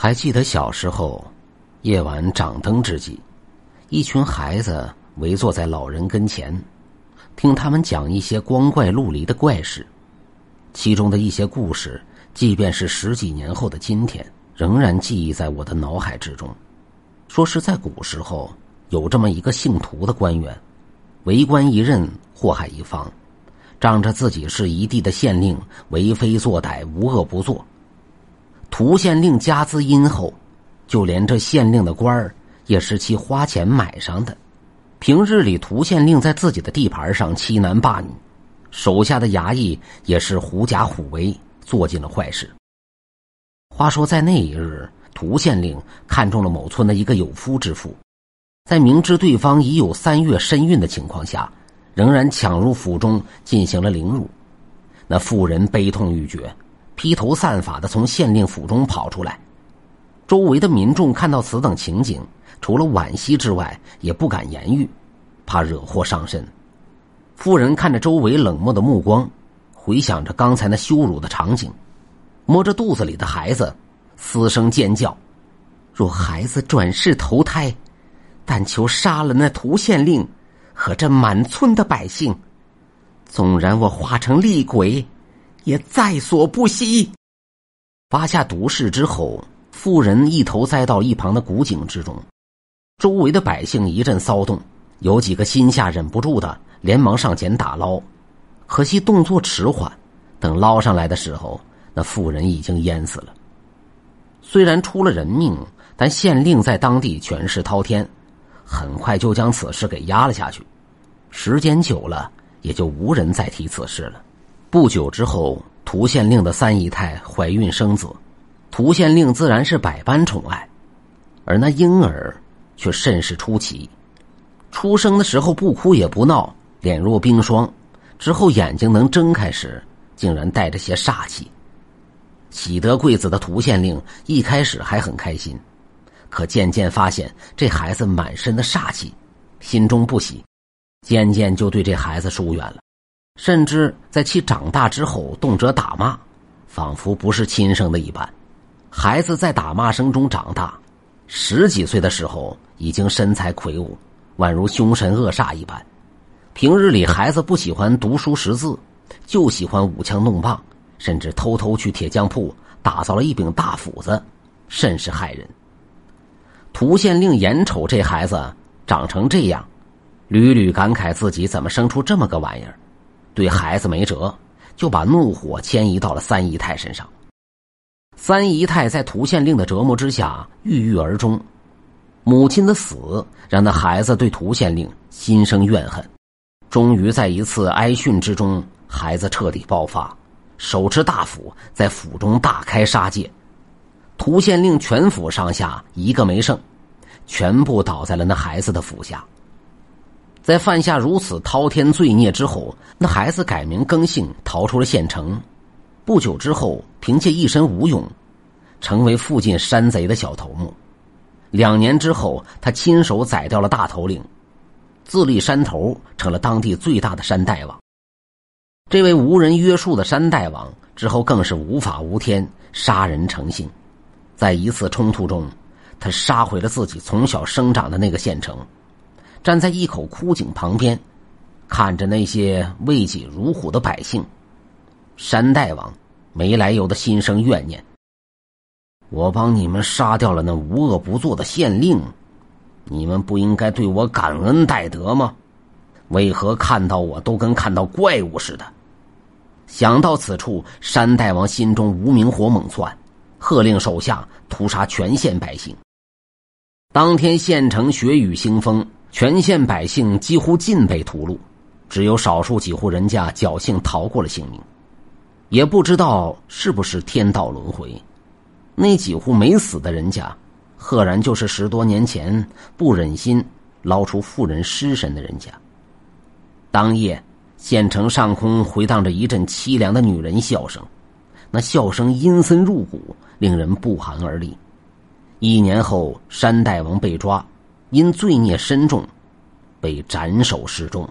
还记得小时候，夜晚掌灯之际，一群孩子围坐在老人跟前，听他们讲一些光怪陆离的怪事。其中的一些故事，即便是十几年后的今天，仍然记忆在我的脑海之中。说是在古时候，有这么一个姓涂的官员，为官一任，祸害一方，仗着自己是一地的县令，为非作歹，无恶不作。涂县令家资殷厚，就连这县令的官儿也是其花钱买上的。平日里，涂县令在自己的地盘上欺男霸女，手下的衙役也是狐假虎威，做尽了坏事。话说，在那一日，涂县令看中了某村的一个有夫之妇，在明知对方已有三月身孕的情况下，仍然抢入府中进行了凌辱。那妇人悲痛欲绝。披头散发的从县令府中跑出来，周围的民众看到此等情景，除了惋惜之外，也不敢言语，怕惹祸上身。妇人看着周围冷漠的目光，回想着刚才那羞辱的场景，摸着肚子里的孩子，嘶声尖叫：“若孩子转世投胎，但求杀了那涂县令和这满村的百姓，纵然我化成厉鬼。”也在所不惜。发下毒誓之后，妇人一头栽到一旁的古井之中，周围的百姓一阵骚动，有几个心下忍不住的，连忙上前打捞，可惜动作迟缓，等捞上来的时候，那妇人已经淹死了。虽然出了人命，但县令在当地权势滔天，很快就将此事给压了下去。时间久了，也就无人再提此事了。不久之后，涂县令的三姨太怀孕生子，涂县令自然是百般宠爱，而那婴儿却甚是出奇。出生的时候不哭也不闹，脸若冰霜，之后眼睛能睁开时，竟然带着些煞气。喜得贵子的涂县令一开始还很开心，可渐渐发现这孩子满身的煞气，心中不喜，渐渐就对这孩子疏远了。甚至在其长大之后，动辄打骂，仿佛不是亲生的一般。孩子在打骂声中长大，十几岁的时候已经身材魁梧，宛如凶神恶煞一般。平日里，孩子不喜欢读书识字，就喜欢舞枪弄棒，甚至偷偷去铁匠铺打造了一柄大斧子，甚是害人。涂县令眼瞅这孩子长成这样，屡屡感慨自己怎么生出这么个玩意儿。对孩子没辙，就把怒火迁移到了三姨太身上。三姨太在涂县令的折磨之下郁郁而终。母亲的死让那孩子对涂县令心生怨恨。终于在一次挨训之中，孩子彻底爆发，手持大斧在府中大开杀戒。涂县令全府上下一个没剩，全部倒在了那孩子的府下。在犯下如此滔天罪孽之后，那孩子改名更姓，逃出了县城。不久之后，凭借一身武勇，成为附近山贼的小头目。两年之后，他亲手宰掉了大头领，自立山头，成了当地最大的山大王。这位无人约束的山大王之后更是无法无天，杀人成性。在一次冲突中，他杀回了自己从小生长的那个县城。站在一口枯井旁边，看着那些畏己如虎的百姓，山大王没来由的心生怨念。我帮你们杀掉了那无恶不作的县令，你们不应该对我感恩戴德吗？为何看到我都跟看到怪物似的？想到此处，山大王心中无名火猛窜，喝令手下屠杀全县百姓。当天县城血雨腥风。全县百姓几乎尽被屠戮，只有少数几户人家侥幸逃过了性命。也不知道是不是天道轮回，那几户没死的人家，赫然就是十多年前不忍心捞出妇人尸身的人家。当夜，县城上空回荡着一阵凄凉的女人笑声，那笑声阴森入骨，令人不寒而栗。一年后，山大王被抓。因罪孽深重，被斩首示众。